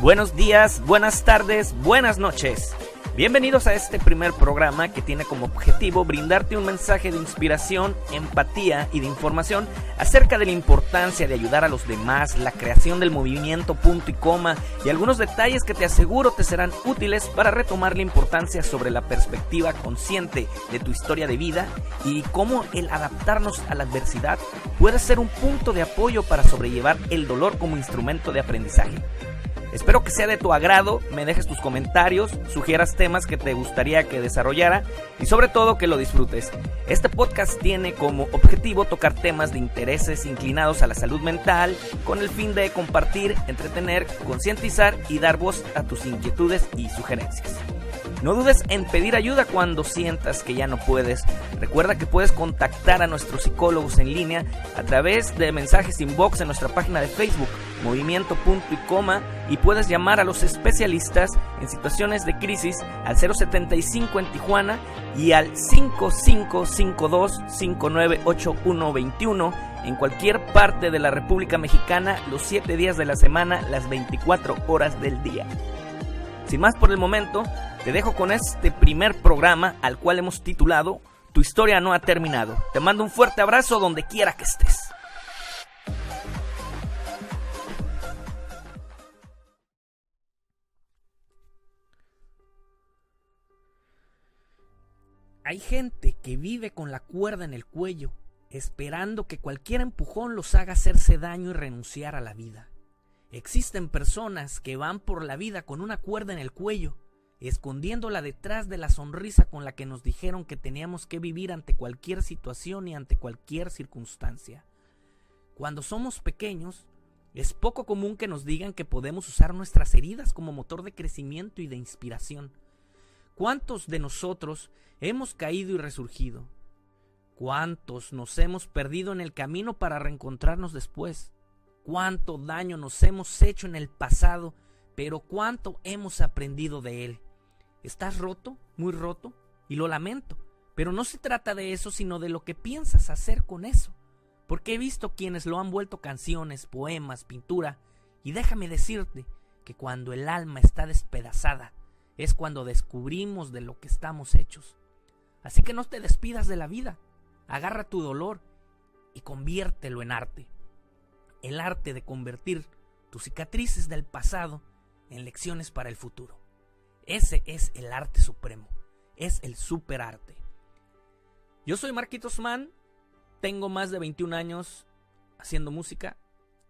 Buenos días, buenas tardes, buenas noches. Bienvenidos a este primer programa que tiene como objetivo brindarte un mensaje de inspiración, empatía y de información acerca de la importancia de ayudar a los demás, la creación del movimiento punto y coma y algunos detalles que te aseguro te serán útiles para retomar la importancia sobre la perspectiva consciente de tu historia de vida y cómo el adaptarnos a la adversidad puede ser un punto de apoyo para sobrellevar el dolor como instrumento de aprendizaje. Espero que sea de tu agrado, me dejes tus comentarios, sugieras temas que te gustaría que desarrollara y sobre todo que lo disfrutes. Este podcast tiene como objetivo tocar temas de intereses inclinados a la salud mental con el fin de compartir, entretener, concientizar y dar voz a tus inquietudes y sugerencias. No dudes en pedir ayuda cuando sientas que ya no puedes. Recuerda que puedes contactar a nuestros psicólogos en línea a través de mensajes inbox en nuestra página de Facebook, Movimiento Punto y Coma, y puedes llamar a los especialistas en situaciones de crisis al 075 en Tijuana y al 5552-598121 en cualquier parte de la República Mexicana los 7 días de la semana, las 24 horas del día. Sin más por el momento, te dejo con este primer programa al cual hemos titulado Tu historia no ha terminado. Te mando un fuerte abrazo donde quiera que estés. Hay gente que vive con la cuerda en el cuello, esperando que cualquier empujón los haga hacerse daño y renunciar a la vida. Existen personas que van por la vida con una cuerda en el cuello, escondiéndola detrás de la sonrisa con la que nos dijeron que teníamos que vivir ante cualquier situación y ante cualquier circunstancia. Cuando somos pequeños, es poco común que nos digan que podemos usar nuestras heridas como motor de crecimiento y de inspiración. ¿Cuántos de nosotros hemos caído y resurgido? ¿Cuántos nos hemos perdido en el camino para reencontrarnos después? ¿Cuánto daño nos hemos hecho en el pasado, pero cuánto hemos aprendido de él? ¿Estás roto? Muy roto. Y lo lamento. Pero no se trata de eso, sino de lo que piensas hacer con eso. Porque he visto quienes lo han vuelto canciones, poemas, pintura. Y déjame decirte que cuando el alma está despedazada, es cuando descubrimos de lo que estamos hechos. Así que no te despidas de la vida. Agarra tu dolor y conviértelo en arte. El arte de convertir tus cicatrices del pasado en lecciones para el futuro. Ese es el arte supremo. Es el superarte. Yo soy Marquitos Mann. Tengo más de 21 años haciendo música.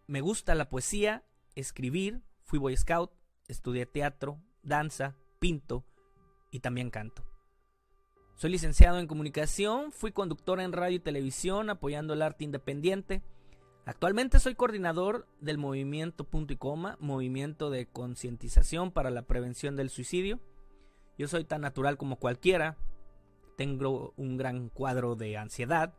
Me gusta la poesía, escribir. Fui Boy Scout. Estudié teatro, danza, pinto y también canto. Soy licenciado en comunicación, fui conductor en radio y televisión apoyando el arte independiente. Actualmente soy coordinador del movimiento Punto y Coma, movimiento de concientización para la prevención del suicidio. Yo soy tan natural como cualquiera. Tengo un gran cuadro de ansiedad.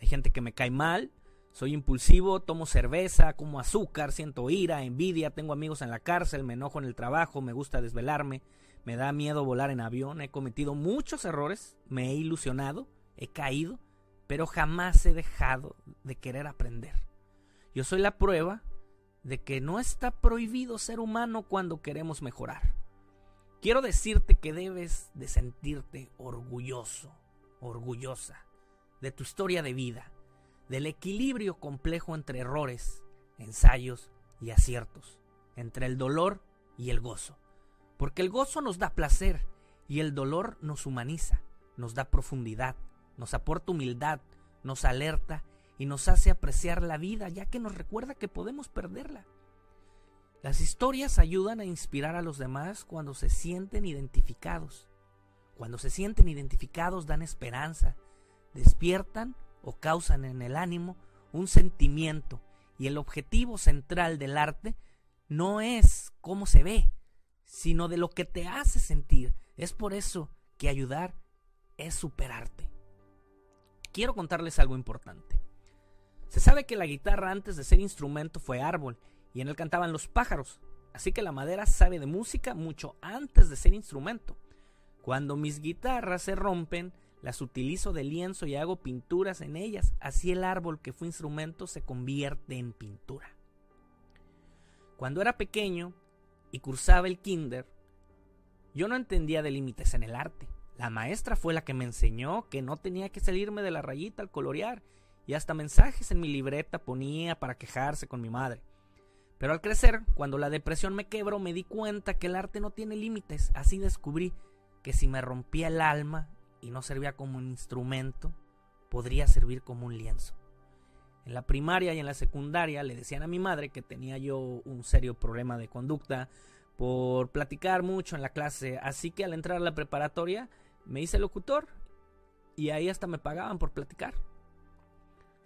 Hay gente que me cae mal. Soy impulsivo, tomo cerveza, como azúcar, siento ira, envidia, tengo amigos en la cárcel, me enojo en el trabajo, me gusta desvelarme, me da miedo volar en avión, he cometido muchos errores, me he ilusionado, he caído, pero jamás he dejado de querer aprender. Yo soy la prueba de que no está prohibido ser humano cuando queremos mejorar. Quiero decirte que debes de sentirte orgulloso, orgullosa de tu historia de vida, del equilibrio complejo entre errores, ensayos y aciertos, entre el dolor y el gozo. Porque el gozo nos da placer y el dolor nos humaniza, nos da profundidad, nos aporta humildad, nos alerta y nos hace apreciar la vida, ya que nos recuerda que podemos perderla. Las historias ayudan a inspirar a los demás cuando se sienten identificados. Cuando se sienten identificados dan esperanza, despiertan o causan en el ánimo un sentimiento y el objetivo central del arte no es cómo se ve, sino de lo que te hace sentir. Es por eso que ayudar es superarte. Quiero contarles algo importante. Se sabe que la guitarra antes de ser instrumento fue árbol y en él cantaban los pájaros, así que la madera sabe de música mucho antes de ser instrumento. Cuando mis guitarras se rompen, las utilizo de lienzo y hago pinturas en ellas, así el árbol que fue instrumento se convierte en pintura. Cuando era pequeño, y cursaba el kinder, yo no entendía de límites en el arte. La maestra fue la que me enseñó que no tenía que salirme de la rayita al colorear y hasta mensajes en mi libreta ponía para quejarse con mi madre. Pero al crecer, cuando la depresión me quebró, me di cuenta que el arte no tiene límites. Así descubrí que si me rompía el alma y no servía como un instrumento, podría servir como un lienzo. En la primaria y en la secundaria le decían a mi madre que tenía yo un serio problema de conducta por platicar mucho en la clase, así que al entrar a la preparatoria me hice locutor y ahí hasta me pagaban por platicar.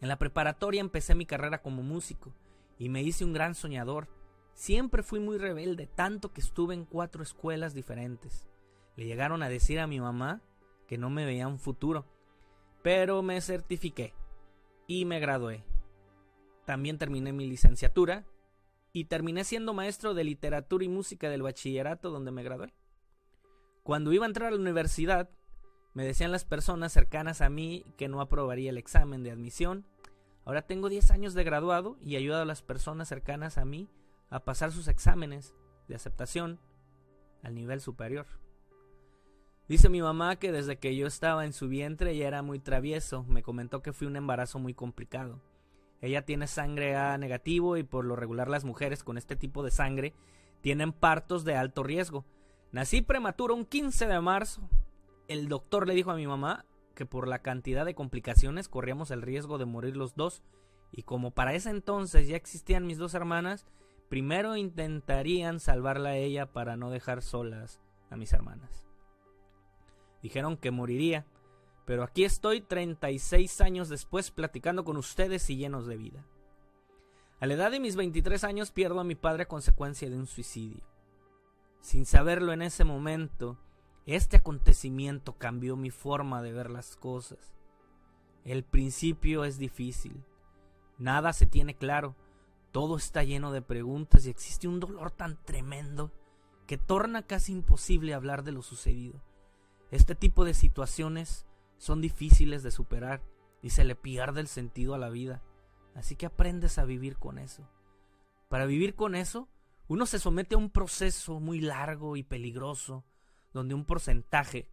En la preparatoria empecé mi carrera como músico y me hice un gran soñador. Siempre fui muy rebelde, tanto que estuve en cuatro escuelas diferentes. Le llegaron a decir a mi mamá que no me veía un futuro, pero me certifiqué y me gradué. También terminé mi licenciatura y terminé siendo maestro de literatura y música del bachillerato donde me gradué. Cuando iba a entrar a la universidad, me decían las personas cercanas a mí que no aprobaría el examen de admisión. Ahora tengo 10 años de graduado y ayudo a las personas cercanas a mí a pasar sus exámenes de aceptación al nivel superior. Dice mi mamá que desde que yo estaba en su vientre ya era muy travieso. Me comentó que fue un embarazo muy complicado. Ella tiene sangre A negativo y por lo regular las mujeres con este tipo de sangre tienen partos de alto riesgo. Nací prematuro un 15 de marzo el doctor le dijo a mi mamá que por la cantidad de complicaciones corríamos el riesgo de morir los dos y como para ese entonces ya existían mis dos hermanas, primero intentarían salvarla a ella para no dejar solas a mis hermanas. Dijeron que moriría, pero aquí estoy 36 años después platicando con ustedes y llenos de vida. A la edad de mis 23 años pierdo a mi padre a consecuencia de un suicidio. Sin saberlo en ese momento, este acontecimiento cambió mi forma de ver las cosas. El principio es difícil. Nada se tiene claro. Todo está lleno de preguntas y existe un dolor tan tremendo que torna casi imposible hablar de lo sucedido. Este tipo de situaciones son difíciles de superar y se le pierde el sentido a la vida. Así que aprendes a vivir con eso. Para vivir con eso, uno se somete a un proceso muy largo y peligroso donde un porcentaje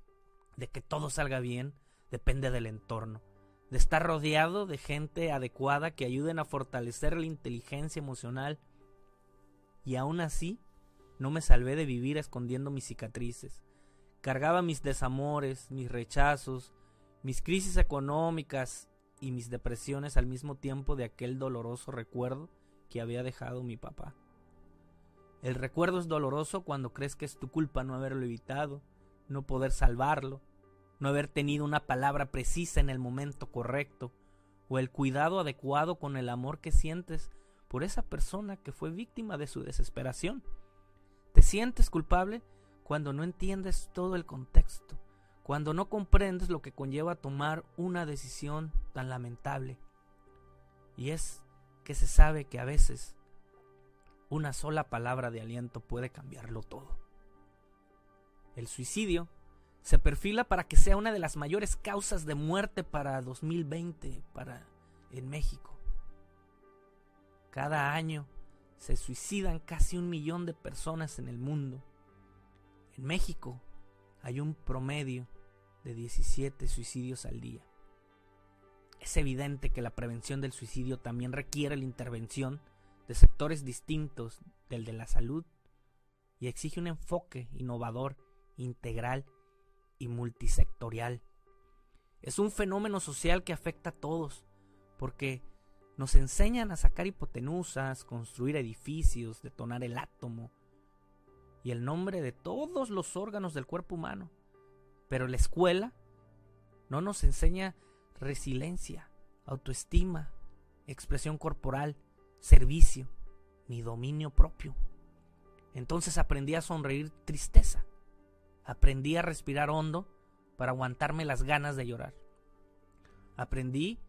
de que todo salga bien depende del entorno, de estar rodeado de gente adecuada que ayuden a fortalecer la inteligencia emocional. Y aún así, no me salvé de vivir escondiendo mis cicatrices. Cargaba mis desamores, mis rechazos, mis crisis económicas y mis depresiones al mismo tiempo de aquel doloroso recuerdo que había dejado mi papá. El recuerdo es doloroso cuando crees que es tu culpa no haberlo evitado, no poder salvarlo, no haber tenido una palabra precisa en el momento correcto, o el cuidado adecuado con el amor que sientes por esa persona que fue víctima de su desesperación. Te sientes culpable cuando no entiendes todo el contexto, cuando no comprendes lo que conlleva tomar una decisión tan lamentable. Y es que se sabe que a veces una sola palabra de aliento puede cambiarlo todo. El suicidio se perfila para que sea una de las mayores causas de muerte para 2020 para en México. Cada año se suicidan casi un millón de personas en el mundo. En México hay un promedio de 17 suicidios al día. Es evidente que la prevención del suicidio también requiere la intervención de sectores distintos del de la salud y exige un enfoque innovador, integral y multisectorial. Es un fenómeno social que afecta a todos, porque nos enseñan a sacar hipotenusas, construir edificios, detonar el átomo y el nombre de todos los órganos del cuerpo humano. Pero la escuela no nos enseña resiliencia, autoestima, expresión corporal, servicio, ni dominio propio. Entonces aprendí a sonreír tristeza. Aprendí a respirar hondo para aguantarme las ganas de llorar. Aprendí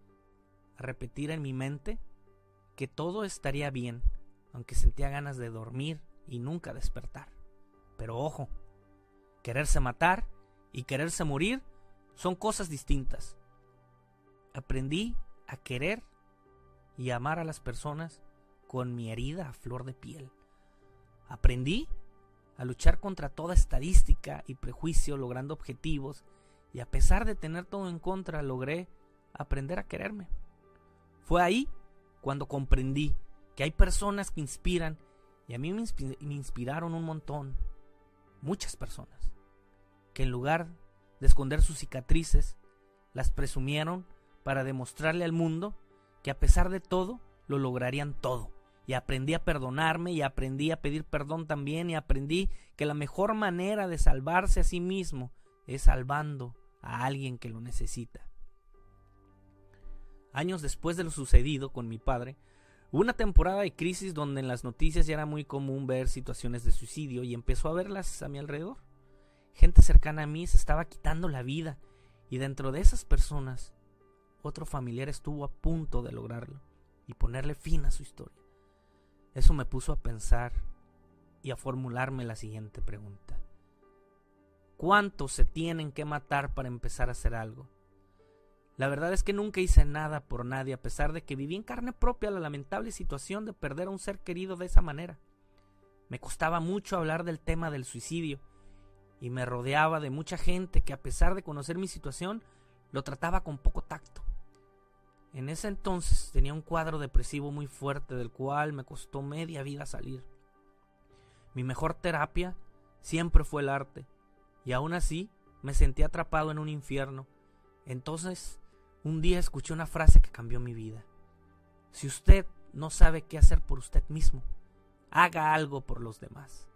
a repetir en mi mente que todo estaría bien, aunque sentía ganas de dormir y nunca despertar. Pero ojo, quererse matar y quererse morir son cosas distintas. Aprendí a querer y amar a las personas con mi herida a flor de piel. Aprendí a luchar contra toda estadística y prejuicio, logrando objetivos, y a pesar de tener todo en contra, logré aprender a quererme. Fue ahí cuando comprendí que hay personas que inspiran, y a mí me, inspiraron un montón, muchas personas, que en lugar de esconder sus cicatrices, las presumieron para demostrarle al mundo que a pesar de todo, lo lograrían todo y aprendí a perdonarme y aprendí a pedir perdón también y aprendí que la mejor manera de salvarse a sí mismo es salvando a alguien que lo necesita. Años después de lo sucedido con mi padre, hubo una temporada de crisis donde en las noticias ya era muy común ver situaciones de suicidio y empezó a verlas a mi alrededor. Gente cercana a mí se estaba quitando la vida y dentro de esas personas otro familiar estuvo a punto de lograrlo y ponerle fin a su historia. Eso me puso a pensar y a formularme la siguiente pregunta. ¿Cuántos se tienen que matar para empezar a hacer algo? La verdad es que nunca hice nada por nadie a pesar de que viví en carne propia la lamentable situación de perder a un ser querido de esa manera. Me costaba mucho hablar del tema del suicidio y me rodeaba de mucha gente que a pesar de conocer mi situación lo trataba con poco tacto. En ese entonces tenía un cuadro depresivo muy fuerte del cual me costó media vida salir. Mi mejor terapia siempre fue el arte, y aún así me sentí atrapado en un infierno. Entonces, un día escuché una frase que cambió mi vida. Si usted no sabe qué hacer por usted mismo, haga algo por los demás.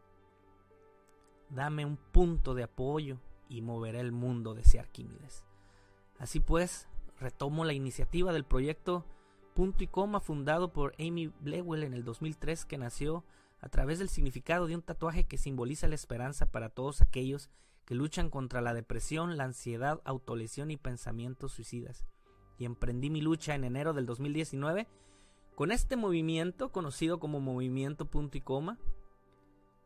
Dame un punto de apoyo y moveré el mundo, decía Arquímedes. Así pues, retomo la iniciativa del proyecto Punto y Coma fundado por Amy Blewell en el 2003 que nació a través del significado de un tatuaje que simboliza la esperanza para todos aquellos que luchan contra la depresión, la ansiedad, autolesión y pensamientos suicidas. Y emprendí mi lucha en enero del 2019 con este movimiento conocido como Movimiento Punto y Coma,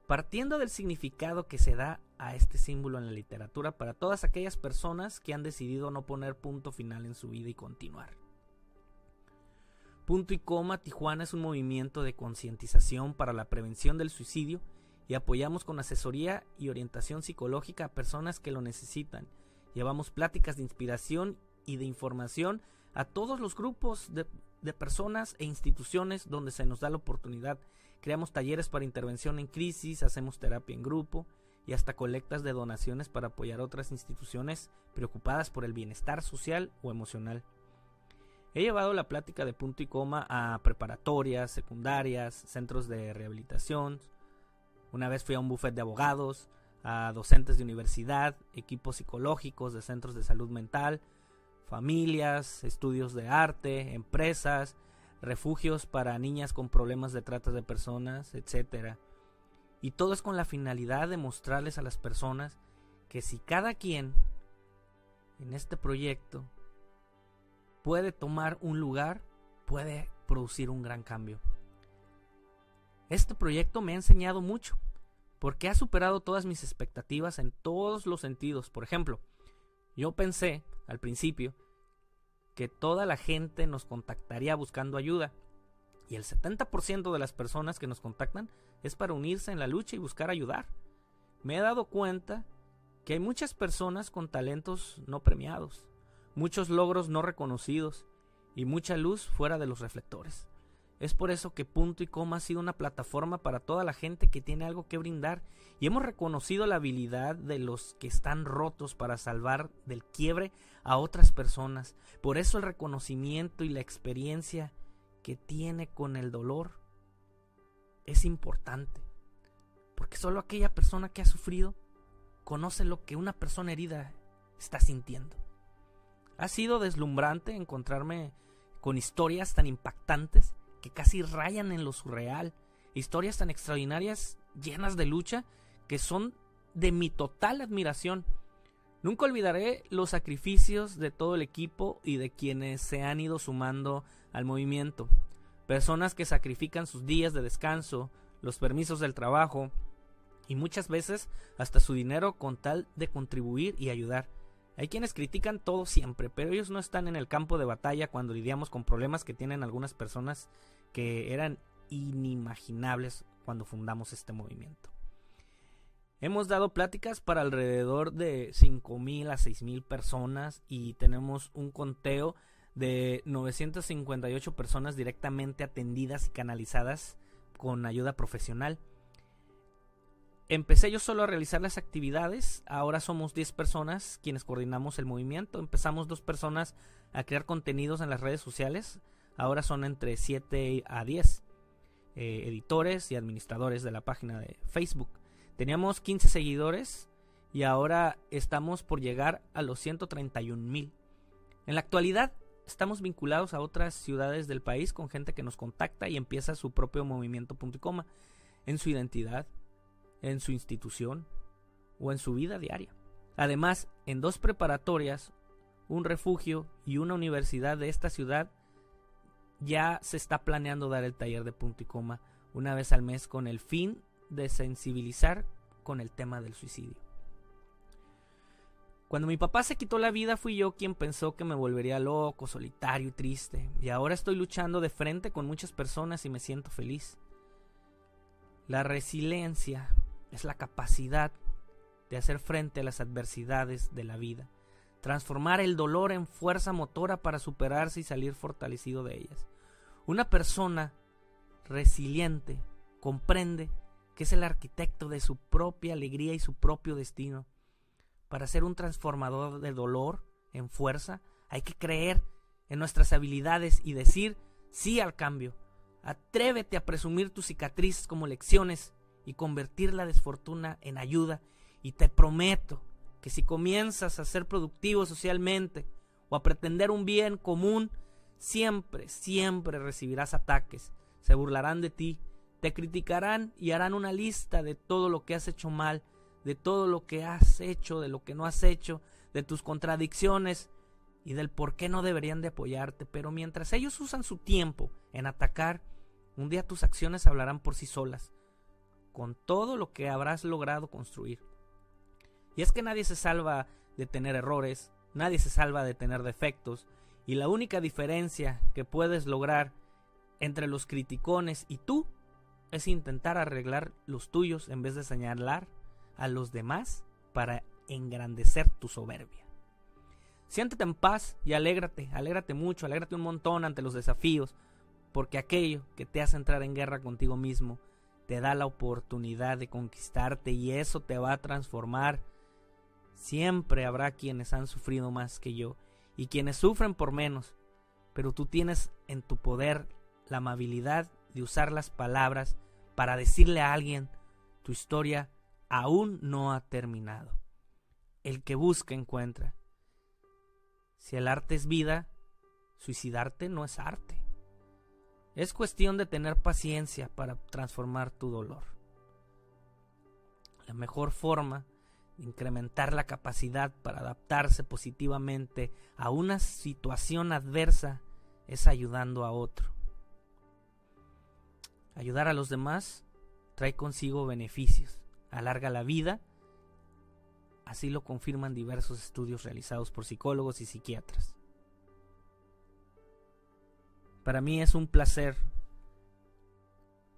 partiendo del significado que se da a este símbolo en la literatura para todas aquellas personas que han decidido no poner punto final en su vida y continuar. Punto y coma Tijuana es un movimiento de concientización para la prevención del suicidio y apoyamos con asesoría y orientación psicológica a personas que lo necesitan. Llevamos pláticas de inspiración y de información a todos los grupos de, de personas e instituciones donde se nos da la oportunidad Creamos talleres para intervención en crisis, hacemos terapia en grupo y hasta colectas de donaciones para apoyar otras instituciones preocupadas por el bienestar social o emocional. He llevado la plática de punto y coma a preparatorias, secundarias, centros de rehabilitación. Una vez fui a un buffet de abogados, a docentes de universidad, equipos psicológicos de centros de salud mental, familias, estudios de arte, empresas, refugios para niñas con problemas de trata de personas, etc. Y todo es con la finalidad de mostrarles a las personas que si cada quien en este proyecto puede tomar un lugar, puede producir un gran cambio. Este proyecto me ha enseñado mucho, porque ha superado todas mis expectativas en todos los sentidos. Por ejemplo, yo pensé al principio que toda la gente nos contactaría buscando ayuda. Y el 70% de las personas que nos contactan es para unirse en la lucha y buscar ayudar. Me he dado cuenta que hay muchas personas con talentos no premiados, muchos logros no reconocidos y mucha luz fuera de los reflectores. Es por eso que Punto y Coma ha sido una plataforma para toda la gente que tiene algo que brindar y hemos reconocido la habilidad de los que están rotos para salvar del quiebre a otras personas. Por eso el reconocimiento y la experiencia que tiene con el dolor es importante. Porque solo aquella persona que ha sufrido conoce lo que una persona herida está sintiendo. Ha sido deslumbrante encontrarme con historias tan impactantes que casi rayan en lo surreal, historias tan extraordinarias llenas de lucha que son de mi total admiración. Nunca olvidaré los sacrificios de todo el equipo y de quienes se han ido sumando al movimiento. Personas que sacrifican sus días de descanso, los permisos del trabajo y muchas veces hasta su dinero con tal de contribuir y ayudar. Hay quienes critican todo siempre, pero ellos no están en el campo de batalla cuando lidiamos con problemas que tienen algunas personas que eran inimaginables cuando fundamos este movimiento. Hemos dado pláticas para alrededor de 5.000 a 6.000 personas y tenemos un conteo de 958 personas directamente atendidas y canalizadas con ayuda profesional. Empecé yo solo a realizar las actividades, ahora somos 10 personas quienes coordinamos el movimiento, empezamos dos personas a crear contenidos en las redes sociales, ahora son entre 7 a 10 eh, editores y administradores de la página de Facebook. Teníamos 15 seguidores y ahora estamos por llegar a los 131 mil. En la actualidad estamos vinculados a otras ciudades del país con gente que nos contacta y empieza su propio movimiento punto y coma en su identidad, en su institución o en su vida diaria. Además, en dos preparatorias, un refugio y una universidad de esta ciudad ya se está planeando dar el taller de punto y coma una vez al mes con el fin de sensibilizar con el tema del suicidio. Cuando mi papá se quitó la vida fui yo quien pensó que me volvería loco, solitario y triste, y ahora estoy luchando de frente con muchas personas y me siento feliz. La resiliencia es la capacidad de hacer frente a las adversidades de la vida, transformar el dolor en fuerza motora para superarse y salir fortalecido de ellas. Una persona resiliente comprende que es el arquitecto de su propia alegría y su propio destino para ser un transformador de dolor en fuerza, hay que creer en nuestras habilidades y decir sí al cambio. Atrévete a presumir tus cicatrices como lecciones y convertir la desfortuna en ayuda. Y te prometo que si comienzas a ser productivo socialmente o a pretender un bien común, siempre, siempre recibirás ataques. Se burlarán de ti, te criticarán y harán una lista de todo lo que has hecho mal de todo lo que has hecho, de lo que no has hecho, de tus contradicciones y del por qué no deberían de apoyarte. Pero mientras ellos usan su tiempo en atacar, un día tus acciones hablarán por sí solas, con todo lo que habrás logrado construir. Y es que nadie se salva de tener errores, nadie se salva de tener defectos, y la única diferencia que puedes lograr entre los criticones y tú es intentar arreglar los tuyos en vez de señalar a los demás para engrandecer tu soberbia. Siéntete en paz y alégrate, alégrate mucho, alégrate un montón ante los desafíos, porque aquello que te hace entrar en guerra contigo mismo te da la oportunidad de conquistarte y eso te va a transformar. Siempre habrá quienes han sufrido más que yo y quienes sufren por menos, pero tú tienes en tu poder la amabilidad de usar las palabras para decirle a alguien tu historia aún no ha terminado. El que busca encuentra. Si el arte es vida, suicidarte no es arte. Es cuestión de tener paciencia para transformar tu dolor. La mejor forma incrementar la capacidad para adaptarse positivamente a una situación adversa es ayudando a otro. Ayudar a los demás trae consigo beneficios alarga la vida. Así lo confirman diversos estudios realizados por psicólogos y psiquiatras. Para mí es un placer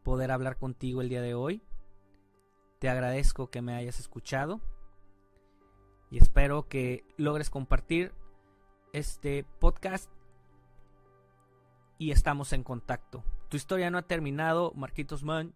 poder hablar contigo el día de hoy. Te agradezco que me hayas escuchado y espero que logres compartir este podcast y estamos en contacto. Tu historia no ha terminado, Marquitos Man.